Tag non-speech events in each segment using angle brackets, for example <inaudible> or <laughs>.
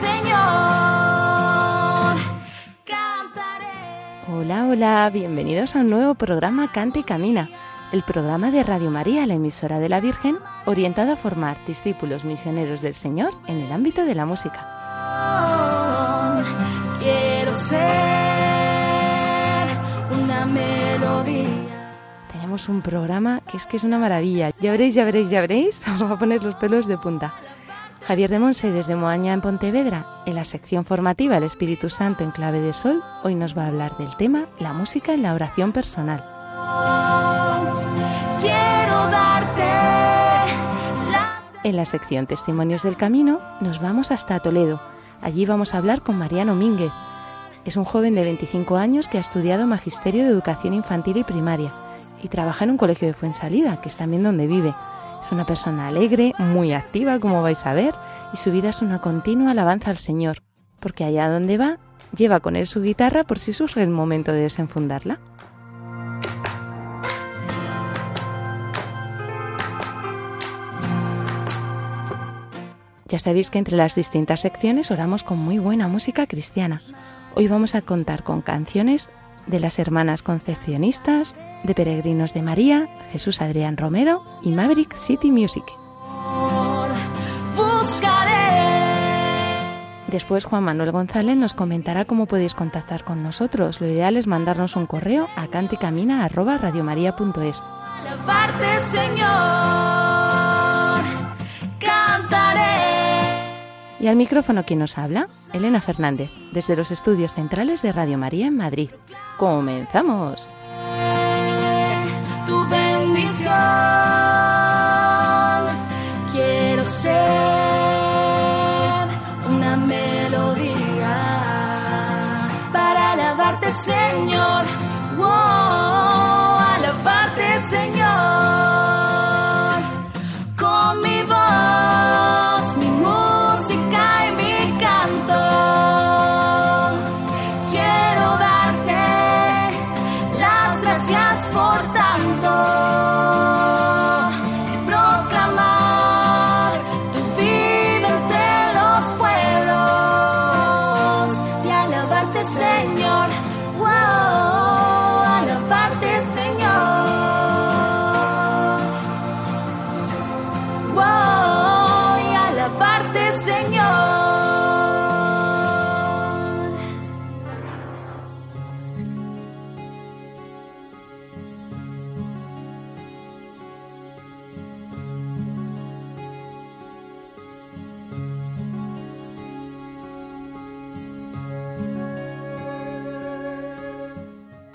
Señor. Hola, hola, bienvenidos a un nuevo programa Canta y Camina, el programa de Radio María, la emisora de la Virgen, orientado a formar discípulos misioneros del Señor en el ámbito de la música. Quiero ser una melodía. Tenemos un programa que es que es una maravilla. Ya veréis, ya veréis, ya veréis, <laughs> os va a poner los pelos de punta. Javier de Monse desde Moaña en Pontevedra, en la sección formativa El Espíritu Santo en clave de sol, hoy nos va a hablar del tema la música en la oración personal. En la sección Testimonios del Camino nos vamos hasta Toledo. Allí vamos a hablar con Mariano Mínguez. Es un joven de 25 años que ha estudiado Magisterio de Educación Infantil y Primaria y trabaja en un colegio de Fuensalida, que es también donde vive. Una persona alegre, muy activa, como vais a ver, y su vida es una continua alabanza al Señor, porque allá donde va, lleva con él su guitarra por si surge el momento de desenfundarla. Ya sabéis que entre las distintas secciones oramos con muy buena música cristiana. Hoy vamos a contar con canciones de las hermanas concepcionistas, de Peregrinos de María, Jesús Adrián Romero y Maverick City Music. Después Juan Manuel González nos comentará cómo podéis contactar con nosotros. Lo ideal es mandarnos un correo a canticamina@radiomaria.es. Y al micrófono quien nos habla, Elena Fernández, desde los estudios centrales de Radio María en Madrid. ¡Comenzamos! Tu bendición.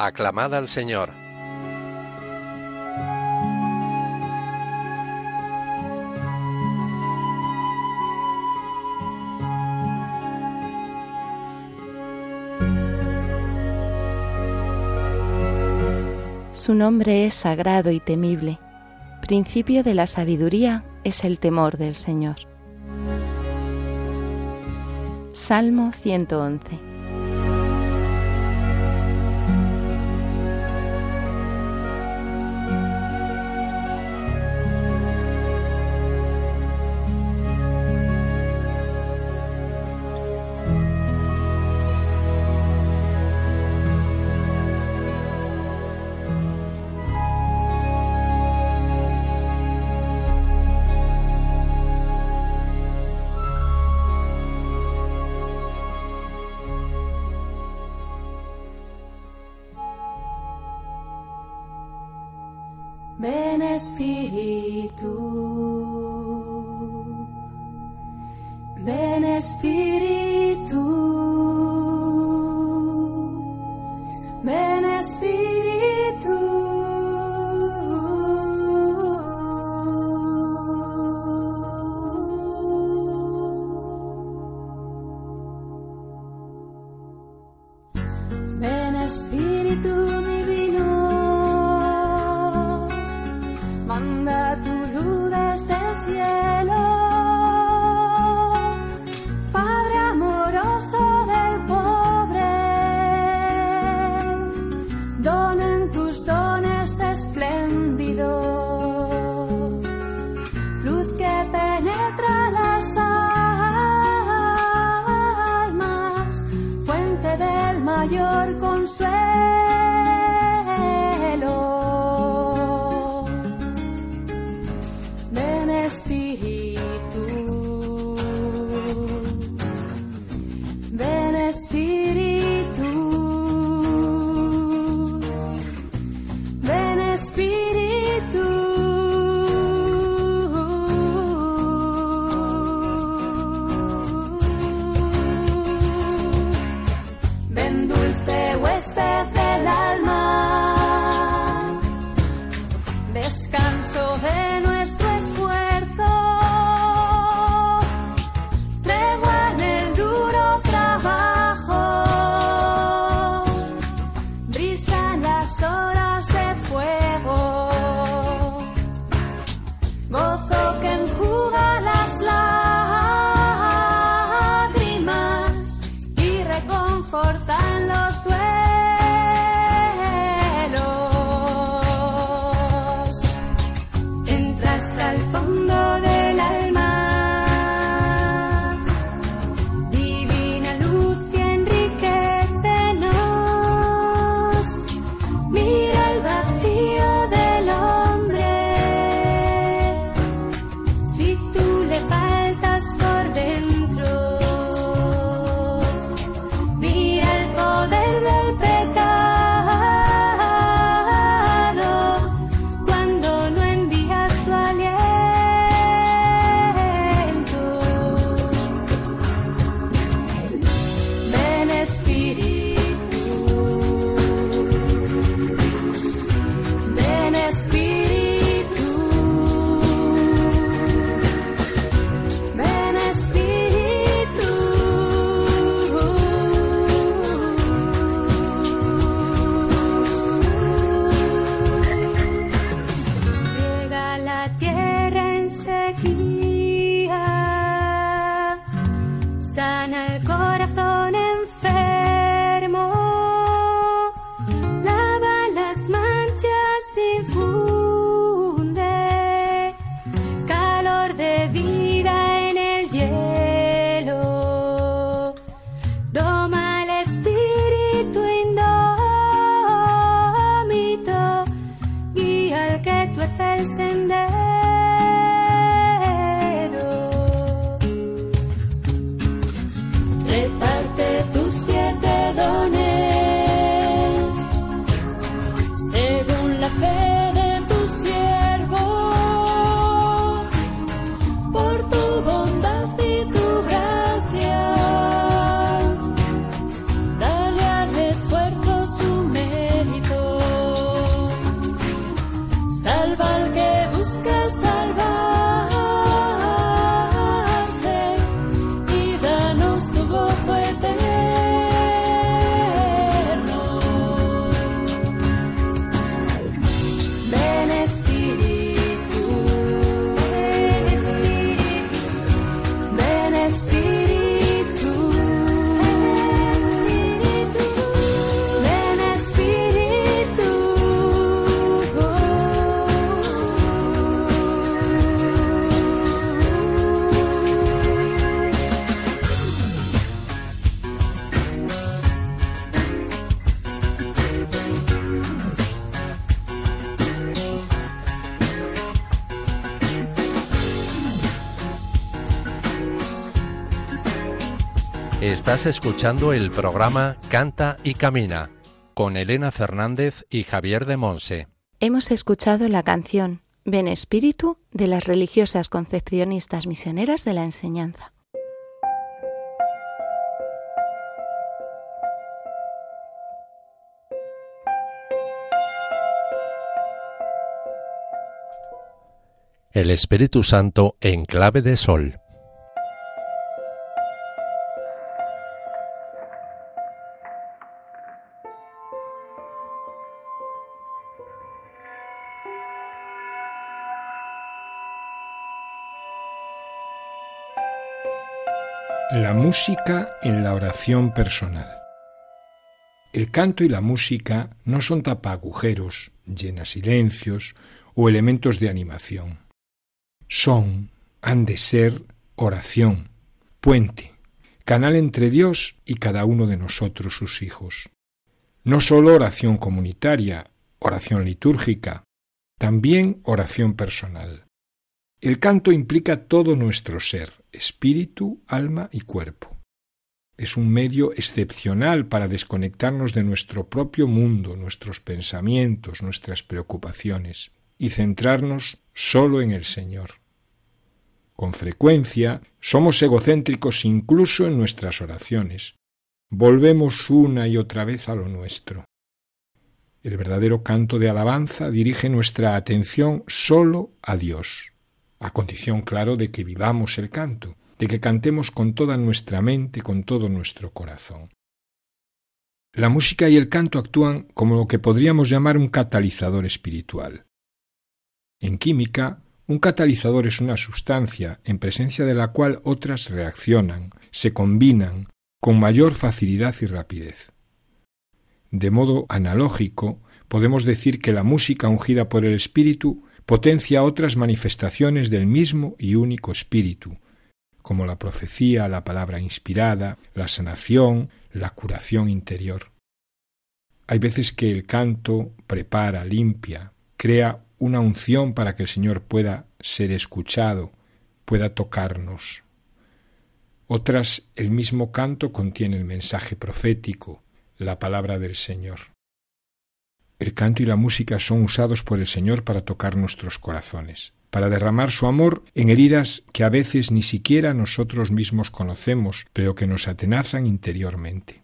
Aclamad al Señor. Su nombre es sagrado y temible. Principio de la sabiduría es el temor del Señor. Salmo 111. Estás escuchando el programa Canta y Camina con Elena Fernández y Javier de Monse. Hemos escuchado la canción Ven Espíritu de las religiosas concepcionistas misioneras de la enseñanza. El Espíritu Santo en clave de sol. La música en la oración personal. El canto y la música no son tapagujeros, llenas silencios o elementos de animación. Son, han de ser, oración, puente, canal entre Dios y cada uno de nosotros sus hijos. No sólo oración comunitaria, oración litúrgica, también oración personal. El canto implica todo nuestro ser, espíritu, alma y cuerpo. Es un medio excepcional para desconectarnos de nuestro propio mundo, nuestros pensamientos, nuestras preocupaciones, y centrarnos solo en el Señor. Con frecuencia somos egocéntricos incluso en nuestras oraciones. Volvemos una y otra vez a lo nuestro. El verdadero canto de alabanza dirige nuestra atención solo a Dios, a condición, claro, de que vivamos el canto, de que cantemos con toda nuestra mente, con todo nuestro corazón. La música y el canto actúan como lo que podríamos llamar un catalizador espiritual. En química, un catalizador es una sustancia en presencia de la cual otras reaccionan, se combinan con mayor facilidad y rapidez. De modo analógico, podemos decir que la música ungida por el Espíritu potencia otras manifestaciones del mismo y único Espíritu, como la profecía, la palabra inspirada, la sanación, la curación interior. Hay veces que el canto prepara, limpia, crea una unción para que el Señor pueda ser escuchado, pueda tocarnos. Otras, el mismo canto contiene el mensaje profético, la palabra del Señor. El canto y la música son usados por el Señor para tocar nuestros corazones, para derramar su amor en heridas que a veces ni siquiera nosotros mismos conocemos, pero que nos atenazan interiormente.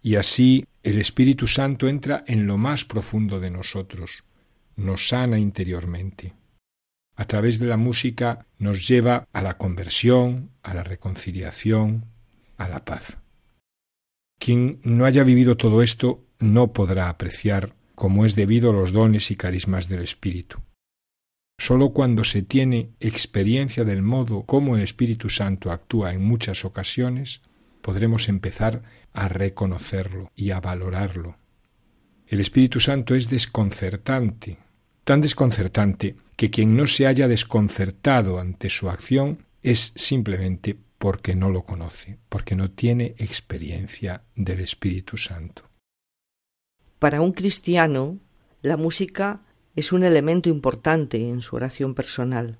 Y así el Espíritu Santo entra en lo más profundo de nosotros, nos sana interiormente. A través de la música nos lleva a la conversión, a la reconciliación, a la paz. Quien no haya vivido todo esto no podrá apreciar como es debido los dones y carismas del Espíritu. Sólo cuando se tiene experiencia del modo como el Espíritu Santo actúa en muchas ocasiones, podremos empezar a reconocerlo y a valorarlo. El Espíritu Santo es desconcertante, tan desconcertante que quien no se haya desconcertado ante su acción es simplemente porque no lo conoce, porque no tiene experiencia del Espíritu Santo. Para un cristiano, la música es un elemento importante en su oración personal.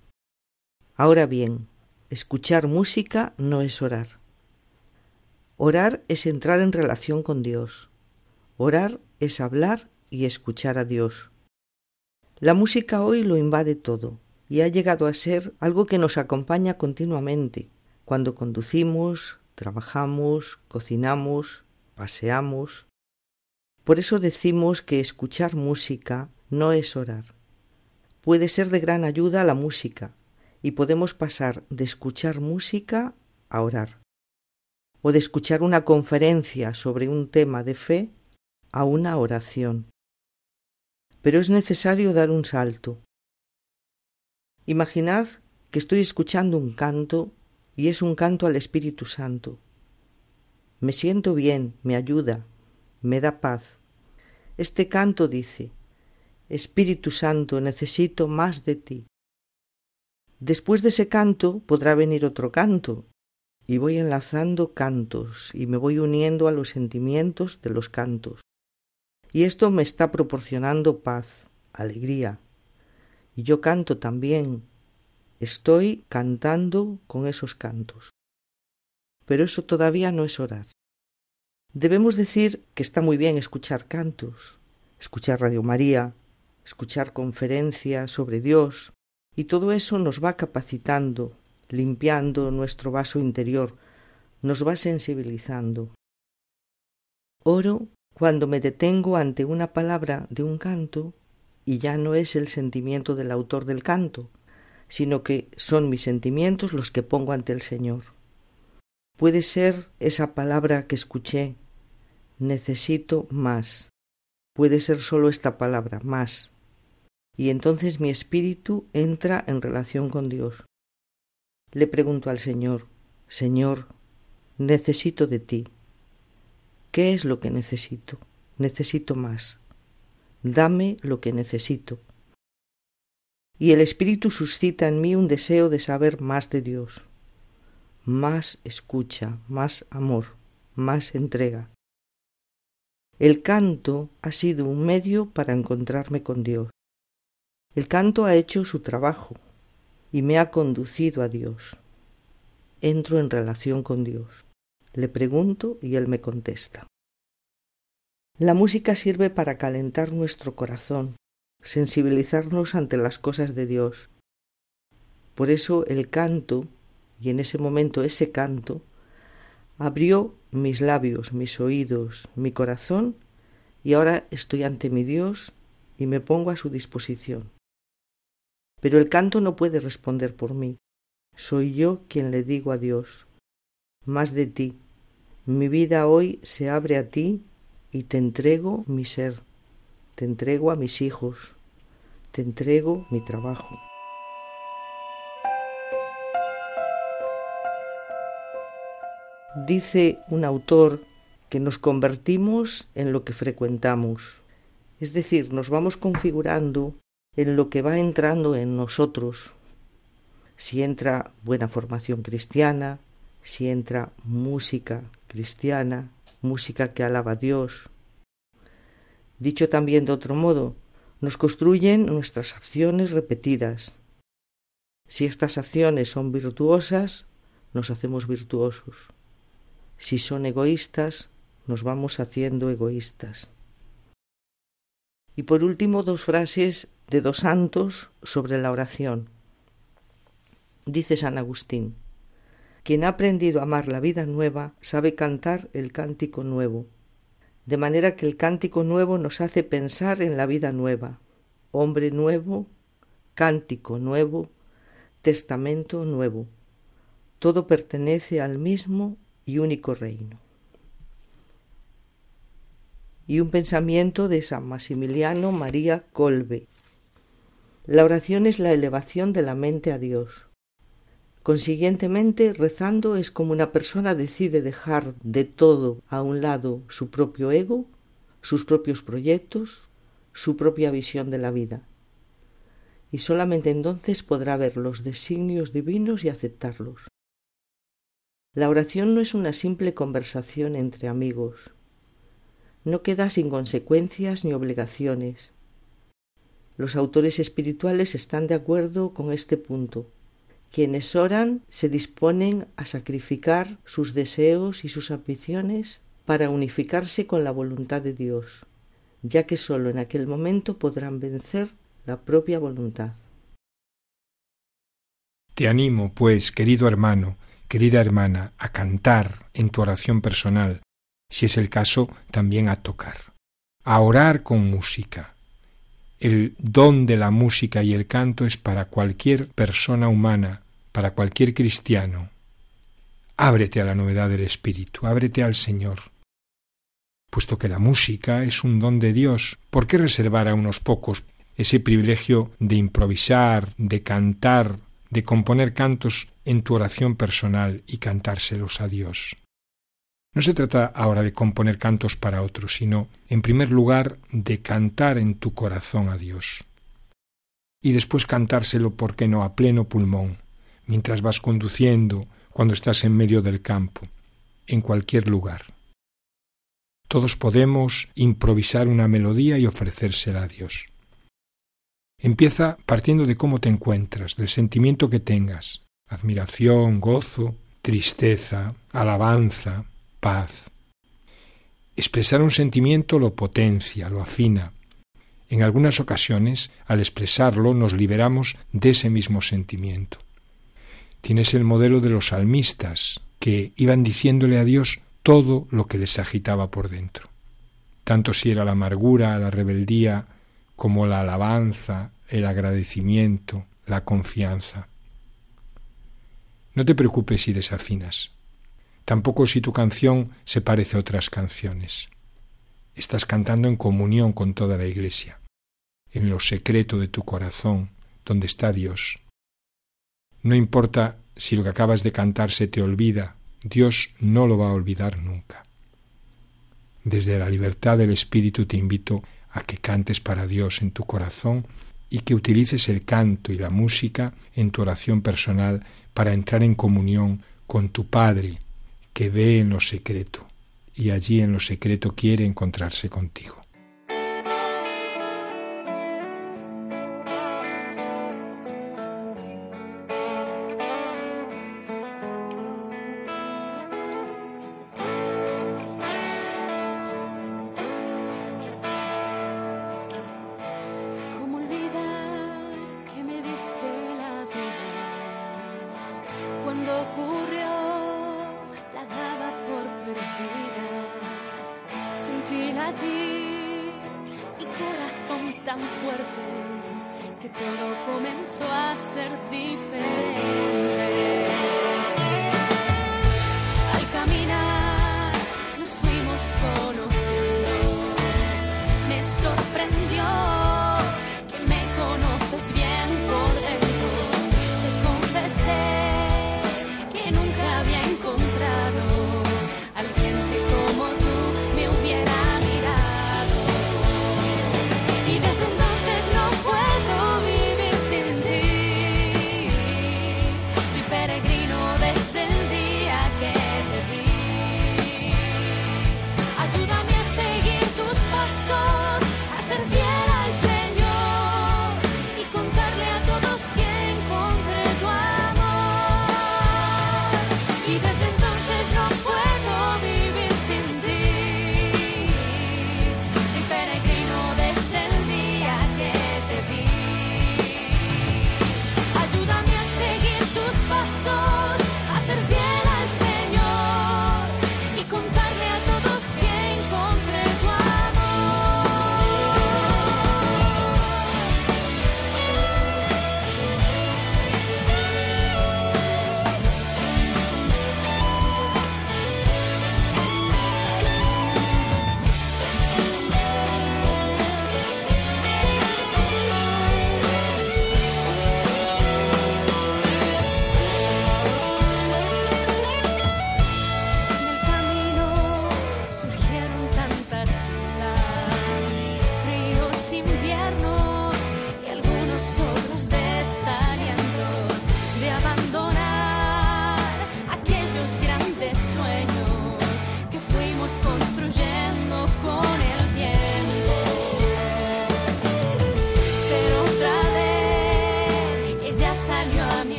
Ahora bien, escuchar música no es orar. Orar es entrar en relación con Dios. Orar es hablar y escuchar a Dios. La música hoy lo invade todo y ha llegado a ser algo que nos acompaña continuamente cuando conducimos, trabajamos, cocinamos, paseamos. Por eso decimos que escuchar música no es orar. Puede ser de gran ayuda la música y podemos pasar de escuchar música a orar o de escuchar una conferencia sobre un tema de fe a una oración pero es necesario dar un salto. Imaginad que estoy escuchando un canto y es un canto al Espíritu Santo. Me siento bien, me ayuda, me da paz. Este canto dice, Espíritu Santo, necesito más de ti. Después de ese canto podrá venir otro canto, y voy enlazando cantos y me voy uniendo a los sentimientos de los cantos. Y esto me está proporcionando paz, alegría. Y yo canto también. Estoy cantando con esos cantos. Pero eso todavía no es orar. Debemos decir que está muy bien escuchar cantos, escuchar Radio María, escuchar conferencias sobre Dios, y todo eso nos va capacitando, limpiando nuestro vaso interior, nos va sensibilizando. Oro cuando me detengo ante una palabra de un canto y ya no es el sentimiento del autor del canto, sino que son mis sentimientos los que pongo ante el Señor. Puede ser esa palabra que escuché, necesito más. Puede ser solo esta palabra, más. Y entonces mi espíritu entra en relación con Dios. Le pregunto al Señor, Señor, necesito de ti. ¿Qué es lo que necesito? Necesito más. Dame lo que necesito. Y el Espíritu suscita en mí un deseo de saber más de Dios, más escucha, más amor, más entrega. El canto ha sido un medio para encontrarme con Dios. El canto ha hecho su trabajo y me ha conducido a Dios. Entro en relación con Dios. Le pregunto y Él me contesta. La música sirve para calentar nuestro corazón, sensibilizarnos ante las cosas de Dios. Por eso el canto, y en ese momento ese canto, abrió mis labios, mis oídos, mi corazón, y ahora estoy ante mi Dios y me pongo a su disposición. Pero el canto no puede responder por mí. Soy yo quien le digo a Dios, más de ti. Mi vida hoy se abre a ti y te entrego mi ser, te entrego a mis hijos, te entrego mi trabajo. Dice un autor que nos convertimos en lo que frecuentamos, es decir, nos vamos configurando en lo que va entrando en nosotros. Si entra buena formación cristiana, si entra música cristiana, música que alaba a Dios. Dicho también de otro modo, nos construyen nuestras acciones repetidas. Si estas acciones son virtuosas, nos hacemos virtuosos. Si son egoístas, nos vamos haciendo egoístas. Y por último, dos frases de dos santos sobre la oración. Dice San Agustín, quien ha aprendido a amar la vida nueva sabe cantar el cántico nuevo, de manera que el cántico nuevo nos hace pensar en la vida nueva, hombre nuevo, cántico nuevo, testamento nuevo. Todo pertenece al mismo y único reino. Y un pensamiento de San Maximiliano María Colbe, la oración es la elevación de la mente a Dios. Consiguientemente, rezando es como una persona decide dejar de todo a un lado su propio ego, sus propios proyectos, su propia visión de la vida. Y solamente entonces podrá ver los designios divinos y aceptarlos. La oración no es una simple conversación entre amigos. No queda sin consecuencias ni obligaciones los autores espirituales están de acuerdo con este punto. Quienes oran se disponen a sacrificar sus deseos y sus ambiciones para unificarse con la voluntad de Dios, ya que sólo en aquel momento podrán vencer la propia voluntad. Te animo, pues, querido hermano, querida hermana, a cantar en tu oración personal, si es el caso, también a tocar, a orar con música, el don de la música y el canto es para cualquier persona humana, para cualquier cristiano. Ábrete a la novedad del Espíritu, ábrete al Señor. Puesto que la música es un don de Dios, ¿por qué reservar a unos pocos ese privilegio de improvisar, de cantar, de componer cantos en tu oración personal y cantárselos a Dios? No se trata ahora de componer cantos para otros, sino, en primer lugar, de cantar en tu corazón a Dios. Y después cantárselo, ¿por qué no?, a pleno pulmón, mientras vas conduciendo, cuando estás en medio del campo, en cualquier lugar. Todos podemos improvisar una melodía y ofrecérsela a Dios. Empieza partiendo de cómo te encuentras, del sentimiento que tengas, admiración, gozo, tristeza, alabanza, paz. Expresar un sentimiento lo potencia, lo afina. En algunas ocasiones, al expresarlo, nos liberamos de ese mismo sentimiento. Tienes el modelo de los salmistas, que iban diciéndole a Dios todo lo que les agitaba por dentro. Tanto si era la amargura, la rebeldía, como la alabanza, el agradecimiento, la confianza. No te preocupes si desafinas tampoco si tu canción se parece a otras canciones. Estás cantando en comunión con toda la Iglesia, en lo secreto de tu corazón, donde está Dios. No importa Si lo que acabas de cantar se te olvida, Dios no lo va a olvidar nunca. Desde la libertad del Espíritu te invito a que cantes para Dios en tu corazón y que utilices el canto y la música en tu oración personal para entrar en comunión con tu Padre que ve en lo secreto y allí en lo secreto quiere encontrarse contigo. que todo comenzó a ser diferente.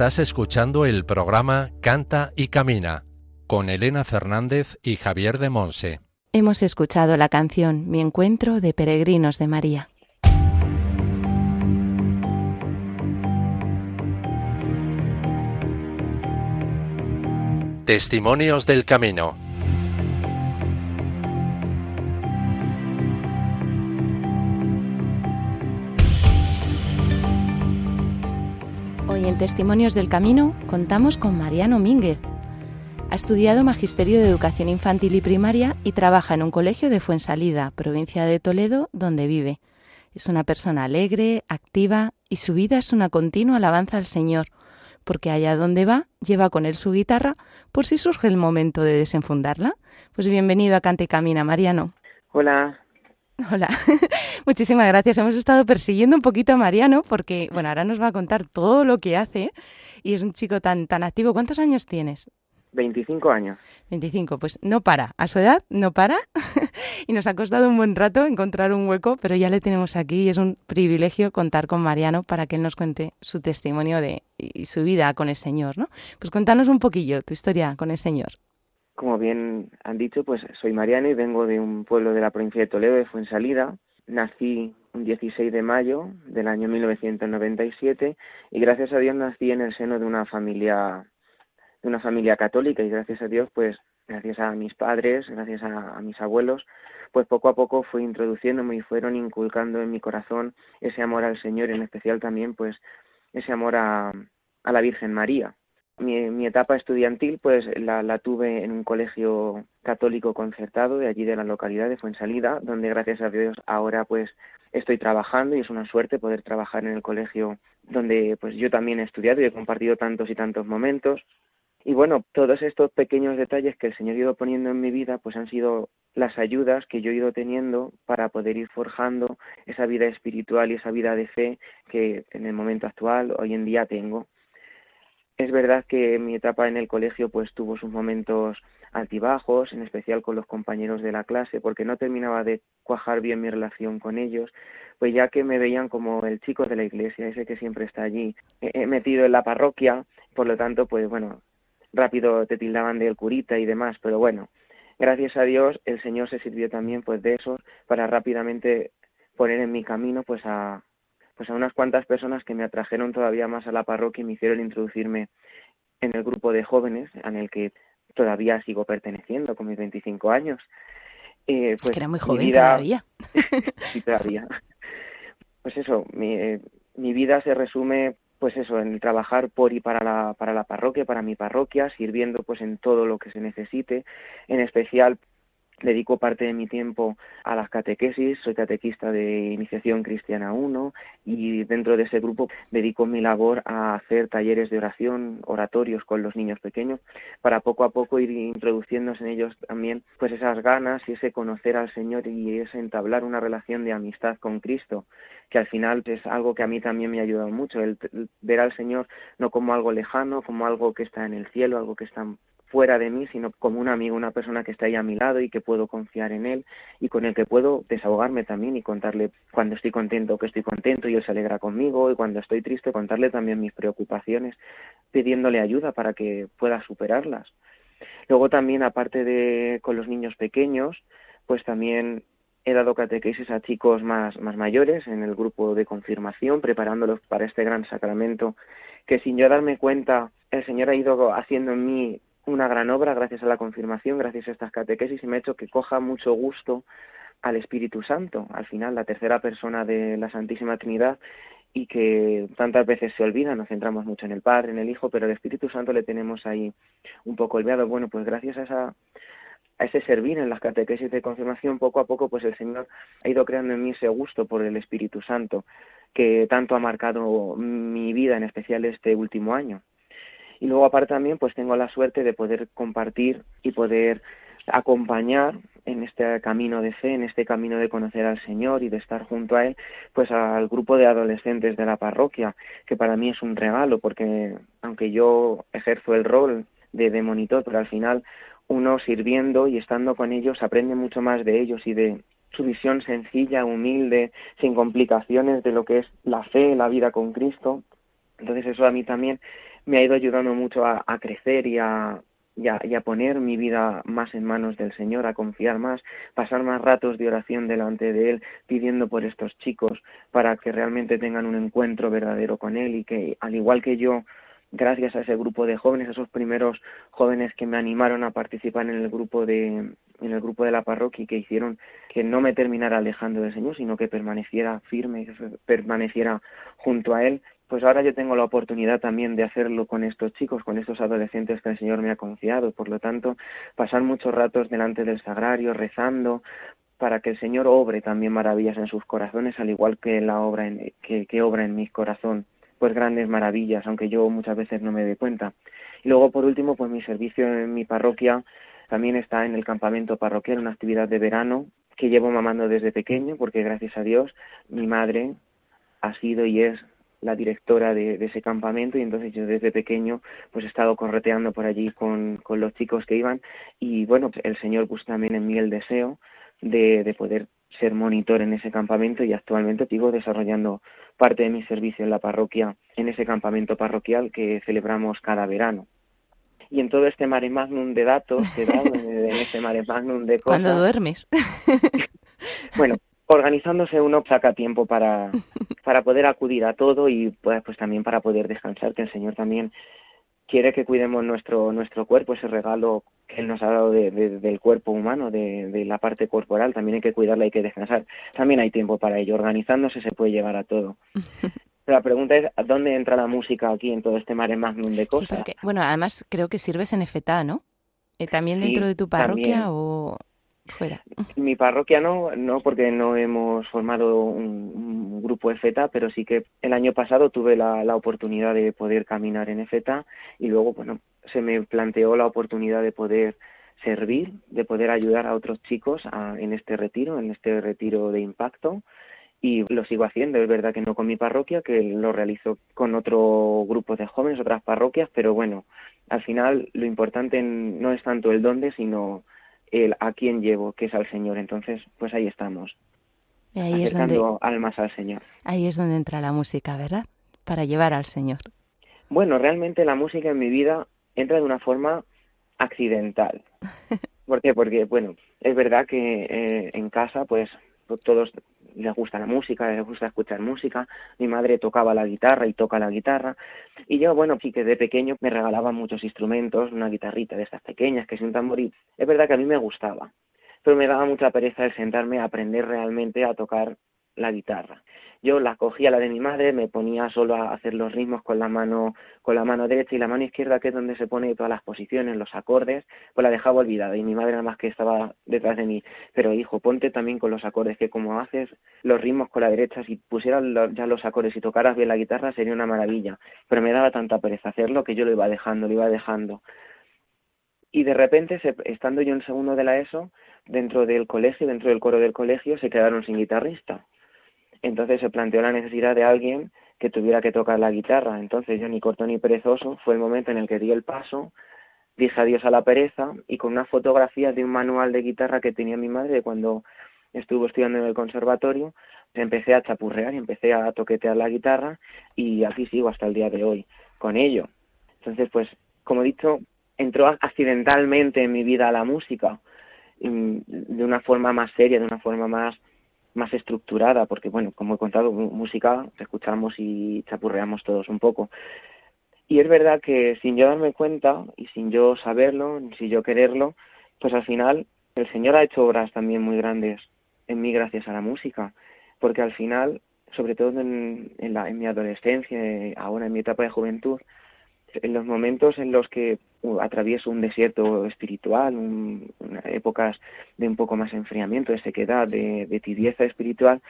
Estás escuchando el programa Canta y Camina con Elena Fernández y Javier de Monse. Hemos escuchado la canción Mi encuentro de Peregrinos de María. Testimonios del Camino. En Testimonios del Camino contamos con Mariano Mínguez. Ha estudiado Magisterio de Educación Infantil y Primaria y trabaja en un colegio de Fuensalida, provincia de Toledo, donde vive. Es una persona alegre, activa y su vida es una continua alabanza al Señor, porque allá donde va lleva con él su guitarra por si surge el momento de desenfundarla. Pues bienvenido a Cante y Camina, Mariano. Hola. <laughs> Hola, <laughs> muchísimas gracias. Hemos estado persiguiendo un poquito a Mariano porque, <laughs> bueno, ahora nos va a contar todo lo que hace y es un chico tan, tan activo. ¿Cuántos años tienes? 25 años. 25, pues no para. A su edad no para y nos ha costado un buen rato encontrar un hueco, pero ya le tenemos aquí y es un privilegio contar con Mariano para que él nos cuente su testimonio de y su vida con el Señor, ¿no? Pues cuéntanos un poquillo tu historia con el Señor. Como bien han dicho, pues soy Mariano y vengo de un pueblo de la provincia de Toledo, de Fuensalida. Nací un 16 de mayo del año 1997 y gracias a Dios nací en el seno de una familia de una familia católica y gracias a Dios, pues gracias a mis padres, gracias a, mis abuelos, pues poco a poco fui introduciéndome y fueron inculcando en mi corazón ese amor al Señor, en especial también pues ese amor a, a la Virgen María. Mi, mi, etapa estudiantil pues la, la, tuve en un colegio católico concertado de allí de la localidad de Fuensalida, donde gracias a Dios ahora pues estoy trabajando y es una suerte poder trabajar en el colegio donde pues yo también he estudiado y he compartido tantos y tantos momentos y bueno, todos estos pequeños detalles que el Señor ha ido poniendo en mi vida, pues han sido las ayudas que yo he ido teniendo para poder ir forjando esa vida espiritual y esa vida de fe que en el momento actual, hoy en día, tengo. Es verdad que mi etapa en el colegio pues tuvo sus momentos altibajos, en especial con los compañeros de la clase, porque no terminaba de cuajar bien mi relación con ellos, pues ya que me veían como el chico de la iglesia, ese que siempre está allí, he metido en la parroquia, por lo tanto, pues bueno, rápido te tildaban de el curita y demás, pero bueno, gracias a Dios el Señor se sirvió también pues de eso para rápidamente poner en mi camino pues a pues a unas cuantas personas que me atrajeron todavía más a la parroquia y me hicieron introducirme en el grupo de jóvenes en el que todavía sigo perteneciendo con mis 25 años. Eh, pues, que era muy joven todavía. <laughs> sí, todavía. Pues eso, mi, eh, mi vida se resume pues eso, en trabajar por y para la, para la parroquia, para mi parroquia, sirviendo pues en todo lo que se necesite, en especial dedico parte de mi tiempo a las catequesis, soy catequista de Iniciación Cristiana 1 y dentro de ese grupo dedico mi labor a hacer talleres de oración, oratorios con los niños pequeños, para poco a poco ir introduciéndose en ellos también pues esas ganas y ese conocer al Señor y ese entablar una relación de amistad con Cristo que al final es algo que a mí también me ha ayudado mucho, el, ver al Señor no como algo lejano, como algo que está en el cielo, algo que está fuera de mí, sino como un amigo, una persona que está ahí a mi lado y que puedo confiar en él y con el que puedo desahogarme también y contarle cuando estoy contento que estoy contento y él se alegra conmigo y cuando estoy triste contarle también mis preocupaciones, pidiéndole ayuda para que pueda superarlas. Luego también, aparte de con los niños pequeños, pues también he dado catequesis a chicos más, más mayores en el grupo de confirmación, preparándolos para este gran sacramento que sin yo darme cuenta el Señor ha ido haciendo en mí una gran obra gracias a la confirmación, gracias a estas catequesis y me ha hecho que coja mucho gusto al Espíritu Santo, al final la tercera persona de la Santísima Trinidad y que tantas veces se olvida, nos centramos mucho en el Padre, en el Hijo, pero el Espíritu Santo le tenemos ahí un poco olvidado. Bueno, pues gracias a esa a ese servir en las catequesis de confirmación, poco a poco, pues el Señor ha ido creando en mí ese gusto por el Espíritu Santo, que tanto ha marcado mi vida, en especial este último año. Y luego, aparte también, pues tengo la suerte de poder compartir y poder acompañar en este camino de fe, en este camino de conocer al Señor y de estar junto a Él, pues al grupo de adolescentes de la parroquia, que para mí es un regalo, porque aunque yo ejerzo el rol de, de monitor, pero al final uno sirviendo y estando con ellos aprende mucho más de ellos y de su visión sencilla, humilde, sin complicaciones de lo que es la fe, la vida con Cristo. Entonces eso a mí también me ha ido ayudando mucho a, crecer y a, y a, poner mi vida más en manos del Señor, a confiar más, pasar más ratos de oración delante de Él, pidiendo por estos chicos para que realmente tengan un encuentro verdadero con Él y que, al igual que yo, gracias a ese grupo de jóvenes, esos primeros jóvenes que me animaron a participar en el grupo de en el grupo de la parroquia y que hicieron que no me terminara alejando del Señor, sino que permaneciera firme, que permaneciera junto a Él, pues ahora yo tengo la oportunidad también de hacerlo con estos chicos, con estos adolescentes que el Señor me ha confiado. Por lo tanto, pasar muchos ratos delante del sagrario, rezando, para que el Señor obre también maravillas en sus corazones, al igual que la obra en, que, que obra en mi corazón, pues grandes maravillas, aunque yo muchas veces no me dé cuenta. Y luego, por último, pues mi servicio en mi parroquia también está en el campamento parroquial, una actividad de verano que llevo mamando desde pequeño, porque gracias a Dios mi madre ha sido y es la directora de, ese campamento y entonces yo desde pequeño pues he estado correteando por allí con, con los chicos que iban y bueno, el Señor puso también en mí el deseo de, de poder ser monitor en ese campamento y actualmente sigo desarrollando parte de mi servicio en la parroquia, en ese campamento parroquial que celebramos cada verano. Y en todo este mare magnum de datos que da, en <laughs> este mare magnum de cosas... Cuando duermes. <laughs> bueno, organizándose uno saca tiempo para, <laughs> para poder acudir a todo y pues, pues también para poder descansar, que el Señor también quiere que cuidemos nuestro nuestro cuerpo, ese regalo que Él nos ha dado de, del cuerpo humano, de, de, la parte corporal, también hay que cuidarla, hay que descansar. También hay tiempo para ello, organizándose se puede llevar a todo. <laughs> La pregunta es, ¿dónde entra la música aquí en todo este mare magnum de cosas? Sí, porque, bueno, además creo que sirves en EFETA, ¿no? Eh, ¿También dentro sí, de tu parroquia también. o...? Fuera. Mi parroquia no, no porque no hemos formado un, un grupo EFETA, pero sí que el año pasado tuve la, la, oportunidad de poder caminar en EFETA y luego, bueno, se me planteó la oportunidad de poder servir, de poder ayudar a otros chicos en este retiro, en este retiro de impacto y lo sigo haciendo, es verdad que no con mi parroquia, que lo realizo con otro grupo de jóvenes, otras parroquias, pero bueno, al final lo importante no es tanto el dónde, sino el a quién llevo, que es al Señor. Entonces, pues ahí estamos. Y ahí es donde almas al Señor. Ahí es donde entra la música, ¿verdad? Para llevar al Señor. Bueno, realmente la música en mi vida entra de una forma accidental. <laughs> ¿Por qué? Porque, bueno, es verdad que eh, en casa, pues todos les gusta la música, les gusta escuchar música. Mi madre tocaba la guitarra y toca la guitarra. Y yo, bueno, sí que de pequeño me regalaban muchos instrumentos, una guitarrita de estas pequeñas, que es un tamboril. Es verdad que a mí me gustaba, pero me daba mucha pereza el sentarme a aprender realmente a tocar la guitarra. Yo la cogía la de mi madre, me ponía solo a hacer los ritmos con la mano con la mano derecha y la mano izquierda, que es donde se pone todas las posiciones, los acordes, pues la dejaba olvidada y mi madre nada más que estaba detrás de mí. Pero hijo, ponte también con los acordes, que como haces los ritmos con la derecha, si pusieras ya los acordes y tocaras bien la guitarra sería una maravilla. Pero me daba tanta pereza hacerlo que yo lo iba dejando, lo iba dejando. Y de repente, estando yo en segundo de la ESO, dentro del colegio, dentro del coro del colegio, se quedaron sin guitarrista entonces se planteó la necesidad de alguien que tuviera que tocar la guitarra. Entonces yo ni corto ni perezoso, fue el momento en el que di el paso, dije adiós a la pereza y con unas fotografías de un manual de guitarra que tenía mi madre cuando estuvo estudiando en el conservatorio, empecé a chapurrear y empecé a toquetear la guitarra y aquí sigo hasta el día de hoy con ello. Entonces, pues, como he dicho, entró accidentalmente en mi vida la música de una forma más seria, de una forma más más estructurada, porque bueno, como he contado, música escuchamos y chapurreamos todos un poco. Y es verdad que sin yo darme cuenta y sin yo saberlo, sin yo quererlo, pues al final el Señor ha hecho obras también muy grandes en mí gracias a la música, porque al final, sobre todo en, en, la, en mi adolescencia, ahora en mi etapa de juventud, en los momentos en los que atravieso un desierto espiritual, un, épocas de un poco más enfriamiento, de sequedad, de, de tibieza espiritual,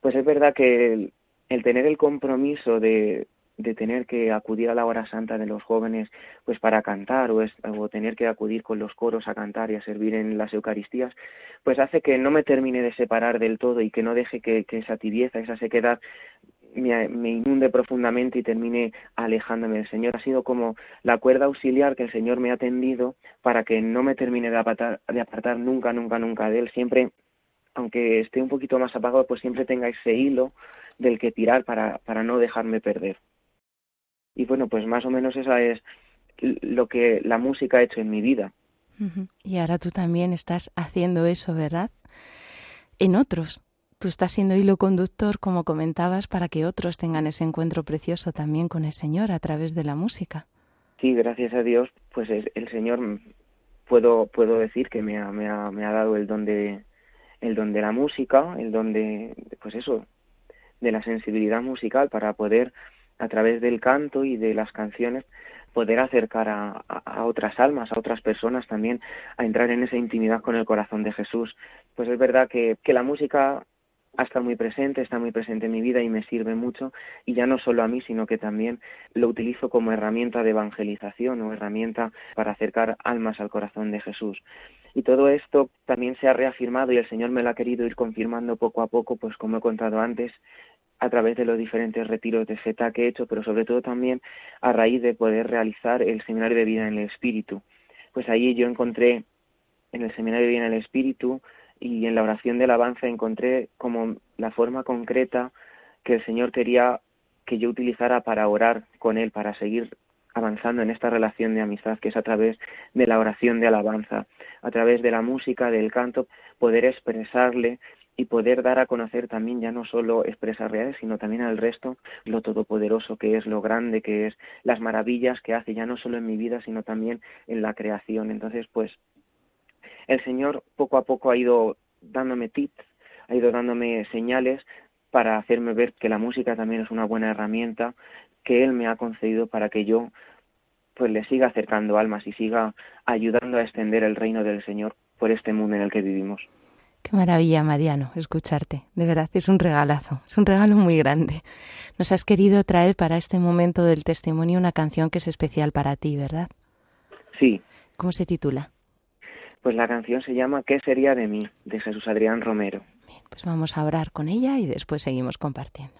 pues es verdad que el, tener el compromiso de, de tener que acudir a la hora santa de los jóvenes pues para cantar o, es, o tener que acudir con los coros a cantar y a servir en las Eucaristías, pues hace que no me termine de separar del todo y que no deje que, que esa tibieza, esa sequedad me, inunde profundamente y termine alejándome del Señor. Ha sido como la cuerda auxiliar que el Señor me ha tendido para que no me termine de apartar, de apartar nunca, nunca, nunca de Él. Siempre, aunque esté un poquito más apagado, pues siempre tenga ese hilo del que tirar para, para no dejarme perder. Y bueno, pues más o menos esa es lo que la música ha hecho en mi vida. Y ahora tú también estás haciendo eso, ¿verdad? En otros, tú estás siendo hilo conductor, como comentabas, para que otros tengan ese encuentro precioso también con el Señor a través de la música. Sí, gracias a Dios, pues el Señor puedo puedo decir que me ha, me ha, me ha dado el don de el don de la música, el don de pues eso, de la sensibilidad musical para poder a través del canto y de las canciones poder acercar a, a, otras almas, a otras personas también, a entrar en esa intimidad con el corazón de Jesús. Pues es verdad que, que la música está muy presente, está muy presente en mi vida y me sirve mucho, y ya no solo a mí, sino que también lo utilizo como herramienta de evangelización o herramienta para acercar almas al corazón de Jesús. Y todo esto también se ha reafirmado y el Señor me lo ha querido ir confirmando poco a poco, pues como he contado antes, a través de los diferentes retiros de FETA que he hecho, pero sobre todo también a raíz de poder realizar el seminario de vida en el Espíritu. Pues ahí yo encontré en el seminario de vida en el Espíritu y en la oración de alabanza encontré como la forma concreta que el Señor quería que yo utilizara para orar con Él, para seguir avanzando en esta relación de amistad que es a través de la oración de alabanza, a través de la música, del canto, poder expresarle y poder dar a conocer también ya no solo expresar reales, sino también al resto lo todopoderoso que es, lo grande que es, las maravillas que hace ya no solo en mi vida, sino también en la creación. Entonces, pues el Señor poco a poco ha ido dándome tips, ha ido dándome señales para hacerme ver que la música también es una buena herramienta que Él me ha concedido para que yo pues le siga acercando almas y siga ayudando a extender el reino del Señor por este mundo en el que vivimos. Qué maravilla, Mariano, escucharte. De verdad, es un regalazo, es un regalo muy grande. Nos has querido traer para este momento del testimonio una canción que es especial para ti, ¿verdad? Sí. ¿Cómo se titula? Pues la canción se llama ¿Qué sería de mí? de Jesús Adrián Romero. Bien, pues vamos a orar con ella y después seguimos compartiendo.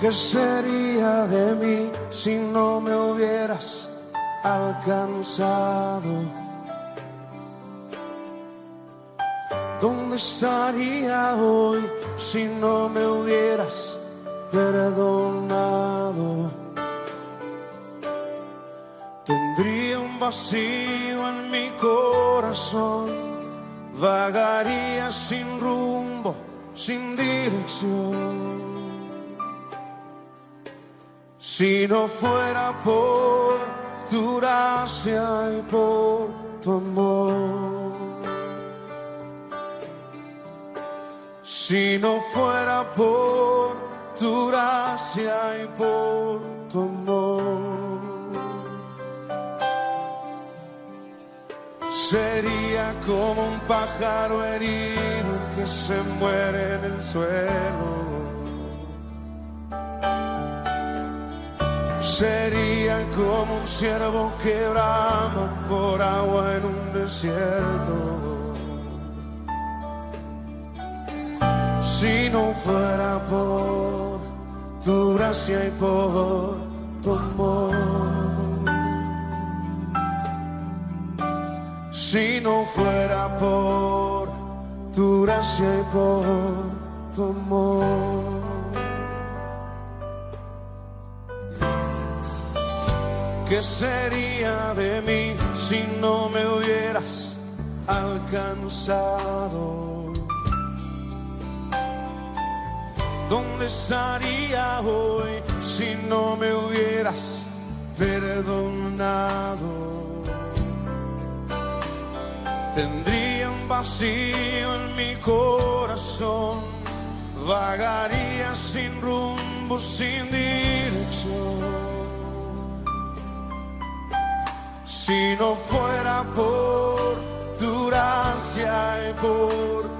¿Qué sería de mí si no me hubieras alcanzado? ¿Dónde estaría hoy si no me hubieras perdonado? Tendría un vacío en mi corazón, vagaría sin rumbo, sin dirección. Si no fuera por tu gracia y por tu amor. Si no fuera por tu gracia y por tu amor, sería como un pájaro herido que se muere en el suelo. Sería como un ciervo que brama por agua en un desierto. Si no fuera por tu gracia y por tu amor. Si no fuera por tu gracia y por tu amor. ¿Qué sería de mí si no me hubieras alcanzado? ¿Dónde estaría hoy si no me hubieras perdonado? Tendría un vacío en mi corazón, vagaría sin rumbo, sin dirección. Si no fuera por tu y por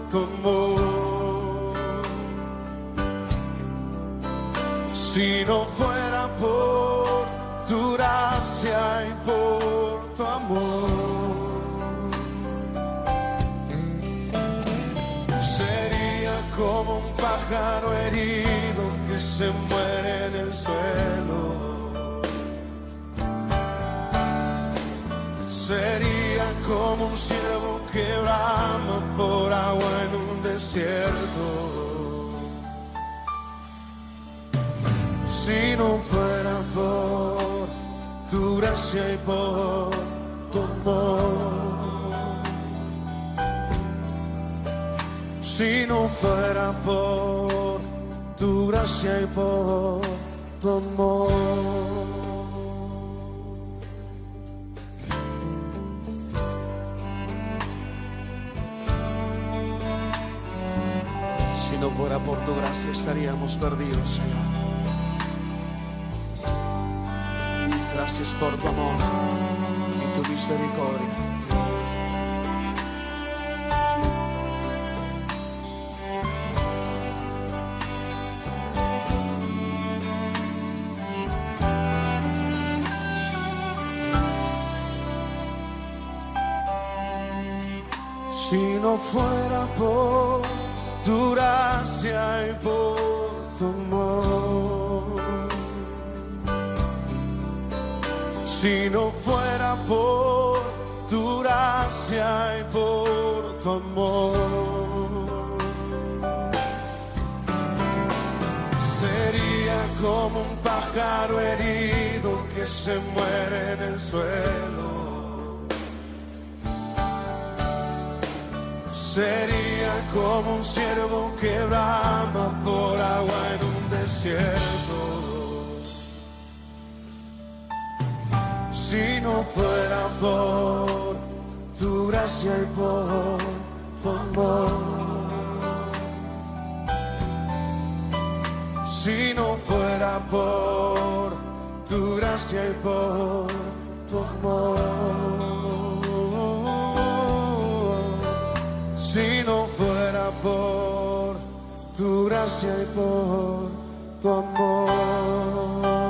Si no fuera por tu gracia y por tu amor, sería como un pájaro herido que se muere en el suelo. Sería como un cielo que brama por agua en un desierto. si no fuera por tu gracia y por tu amor. Si no fuera por tu gracia y por tu amor. Si no fuera por tu gracia estaríamos perdidos, Señor. Gracias por tu amor y tu misericordia. Si no fuera por tu gracia y por Si no fuera por tu gracia y por tu amor. Sería como un pájaro herido que se muere en el suelo. Sería como un ciervo que brama por agua en un desierto. Si no fuera por tu gracia y por tu amor. Si no fuera por tu gracia y por tu amor. si no fuera por tu gracia y por tu amor.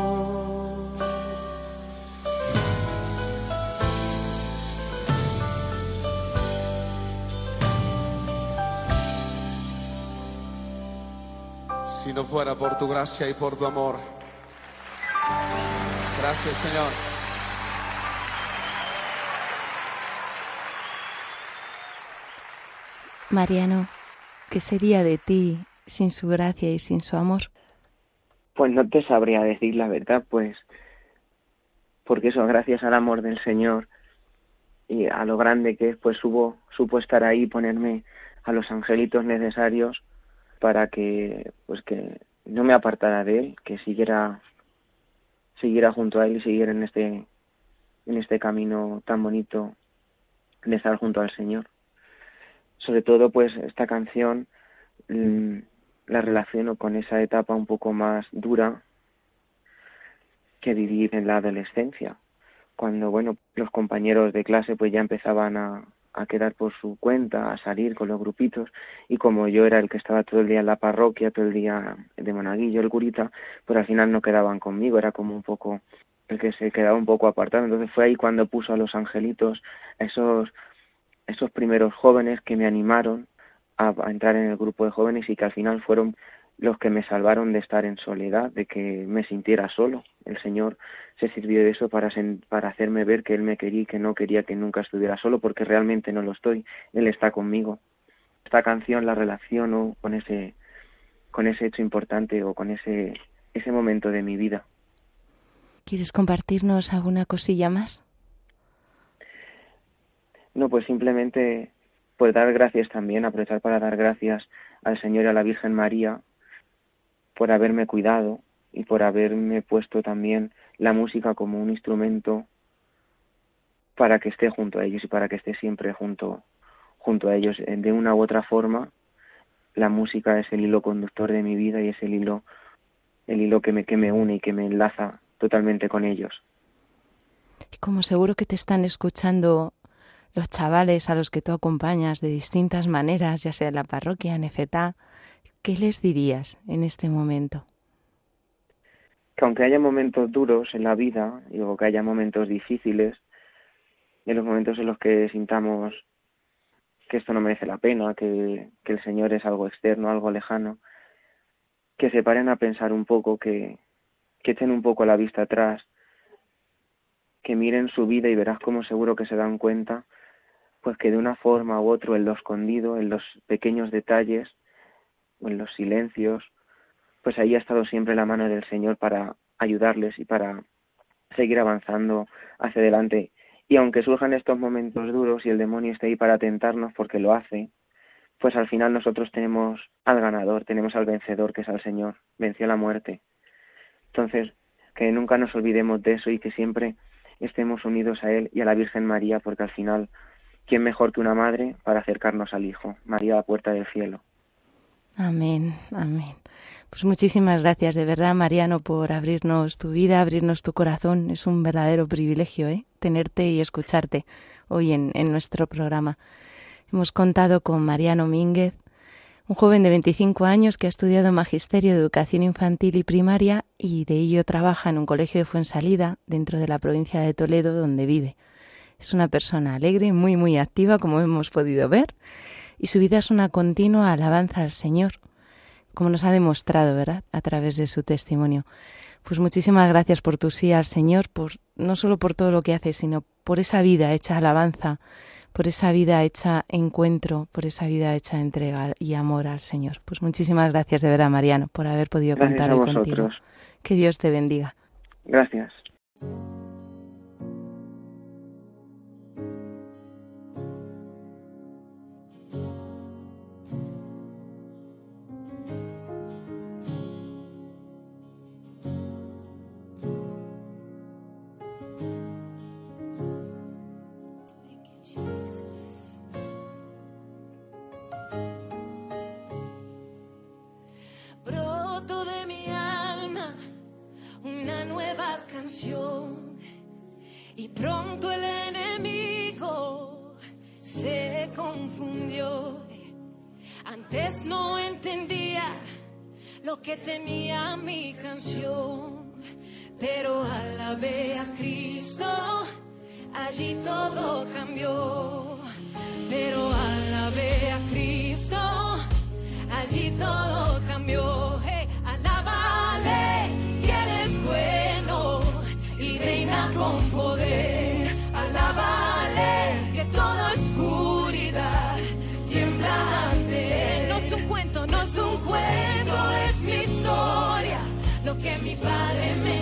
Si no fuera por tu gracia y por tu amor. Gracias Señor. Mariano, ¿qué sería de ti sin su gracia y sin su amor? Pues no te sabría decir la verdad, pues porque eso, gracias al amor del Señor y a lo grande que es, pues hubo, supo estar ahí, ponerme a los angelitos necesarios para que, pues que no me apartara de él, que siguiera, siguiera junto a él y siguiera en este, en este camino tan bonito de estar junto al Señor. Sobre todo pues esta canción mm, la relaciono con esa etapa un poco más dura que viví en la adolescencia cuando bueno los compañeros de clase pues ya empezaban a, a quedar por su cuenta, a salir con los grupitos y como yo era el que estaba todo el día en la parroquia, todo el día de monaguillo, el curita, pues al final no quedaban conmigo, era como un poco el que se quedaba un poco apartado. Entonces fue ahí cuando puso a los angelitos, esos esos primeros jóvenes que me animaron a, entrar en el grupo de jóvenes y que al final fueron los que me salvaron de estar en soledad, de que me sintiera solo. El Señor se sirvió de eso para, para hacerme ver que Él me quería y que no quería que nunca estuviera solo, porque realmente no lo estoy. Él está conmigo. Esta canción la relaciono con ese, con ese hecho importante o con ese, ese momento de mi vida. ¿Quieres compartirnos alguna cosilla más? No, pues simplemente pues dar gracias también, aprovechar para dar gracias al Señor y a la Virgen María por haberme cuidado y por haberme puesto también la música como un instrumento para que esté junto a ellos y para que esté siempre junto junto a ellos. De una u otra forma la música es el hilo conductor de mi vida y es el hilo el hilo que me que me une y que me enlaza totalmente con ellos. Y como seguro que te están escuchando los chavales a los que tú acompañas de distintas maneras, ya sea en la parroquia, en EFETA, ¿qué les dirías en este momento? Que aunque haya momentos duros en la vida, digo que haya momentos difíciles, en los momentos en los que sintamos que esto no merece la pena, que, que el Señor es algo externo, algo lejano, que se paren a pensar un poco, que, que echen un poco la vista atrás, que miren su vida y verás cómo seguro que se dan cuenta pues que de una forma u otra, en lo escondido, en los pequeños detalles, en los silencios, pues ahí ha estado siempre la mano del Señor para ayudarles y para seguir avanzando hacia adelante. Y aunque surjan estos momentos duros y el demonio esté ahí para tentarnos porque lo hace, pues al final nosotros tenemos al ganador, tenemos al vencedor que es al Señor, venció la muerte. Entonces, que nunca nos olvidemos de eso y que siempre estemos unidos a Él y a la Virgen María, porque al final ¿quién mejor que una madre para acercarnos al Hijo? María, la puerta del cielo. Amén, amén. Pues muchísimas gracias de verdad, Mariano, por abrirnos tu vida, abrirnos tu corazón. Es un verdadero privilegio ¿eh? tenerte y escucharte hoy en, en nuestro programa. Hemos contado con Mariano Mínguez, un joven de 25 años que ha estudiado Magisterio de Educación Infantil y Primaria y de ello trabaja en un colegio de Fuensalida, dentro de la provincia de Toledo, donde vive. Es una persona alegre, muy, muy activa, como hemos podido ver, y su vida es una continua alabanza al Señor, como nos ha demostrado, ¿verdad?, a través de su testimonio. Pues muchísimas gracias por tu sí al Señor, por no solo por todo lo que hace, sino por esa vida hecha alabanza, por esa vida hecha encuentro, por esa vida hecha entrega y amor al Señor. Pues muchísimas gracias de verdad, Mariano, por haber podido contar hoy contigo. Que Dios te bendiga. Gracias. Y pronto el enemigo se confundió. Antes no entendía lo que tenía mi canción, pero alabé a Cristo, allí todo cambió. Pero alabé a Cristo, allí todo cambió. Que mi padre me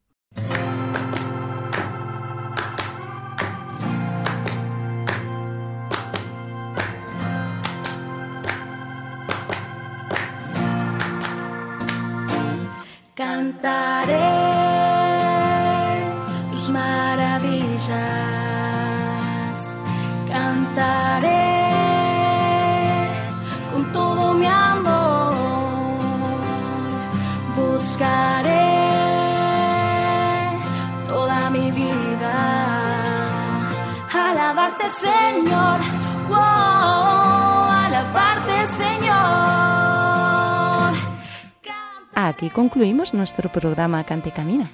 Aquí concluimos nuestro programa Cante Camina.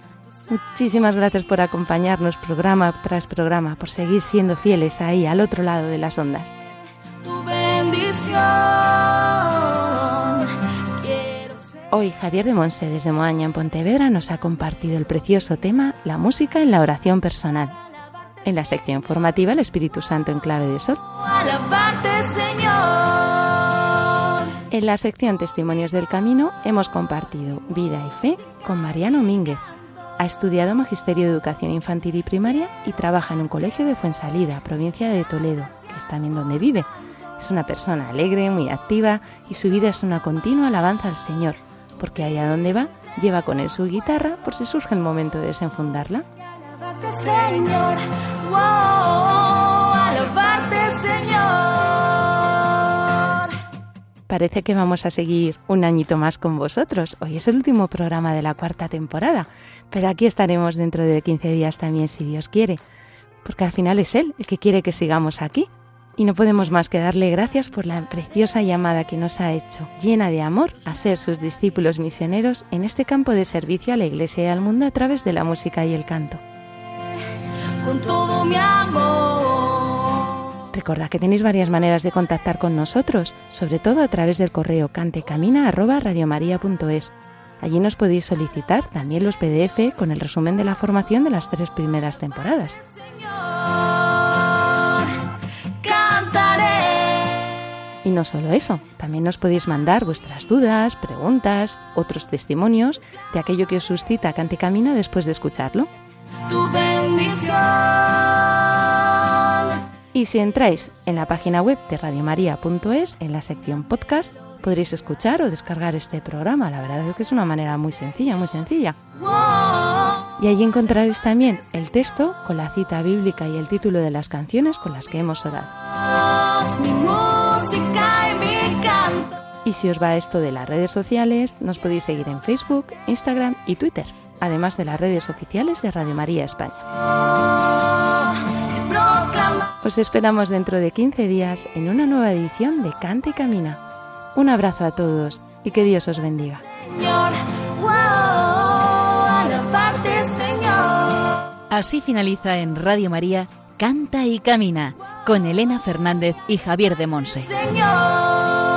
Muchísimas gracias por acompañarnos programa tras programa, por seguir siendo fieles ahí al otro lado de las ondas. Hoy Javier de Monse desde Moaña en Pontevedra nos ha compartido el precioso tema La música en la oración personal. En la sección formativa El Espíritu Santo en clave de sol. En la sección Testimonios del Camino hemos compartido Vida y Fe con Mariano Mínguez. Ha estudiado Magisterio de Educación Infantil y Primaria y trabaja en un colegio de Fuensalida, provincia de Toledo, que es también donde vive. Es una persona alegre, muy activa y su vida es una continua alabanza al Señor, porque allá donde va lleva con él su guitarra por si surge el momento de desenfundarla. Señor. Wow, Parece que vamos a seguir un añito más con vosotros. Hoy es el último programa de la cuarta temporada, pero aquí estaremos dentro de 15 días también si Dios quiere, porque al final es Él el que quiere que sigamos aquí. Y no podemos más que darle gracias por la preciosa llamada que nos ha hecho, llena de amor, a ser sus discípulos misioneros en este campo de servicio a la Iglesia y al mundo a través de la música y el canto. Con todo mi amor. Recordad que tenéis varias maneras de contactar con nosotros, sobre todo a través del correo cantecamina@radiomaria.es. Allí nos podéis solicitar también los PDF con el resumen de la formación de las tres primeras temporadas. Y no solo eso, también nos podéis mandar vuestras dudas, preguntas, otros testimonios de aquello que os suscita Cante Camina después de escucharlo. Tu bendición. Y si entráis en la página web de radiomaria.es, en la sección podcast, podréis escuchar o descargar este programa. La verdad es que es una manera muy sencilla, muy sencilla. Y allí encontraréis también el texto con la cita bíblica y el título de las canciones con las que hemos orado. Y si os va esto de las redes sociales, nos podéis seguir en Facebook, Instagram y Twitter, además de las redes oficiales de Radio María España. Os esperamos dentro de 15 días en una nueva edición de Cante y Camina. Un abrazo a todos y que Dios os bendiga. Así finaliza en Radio María Canta y Camina con Elena Fernández y Javier de Monse. Señor.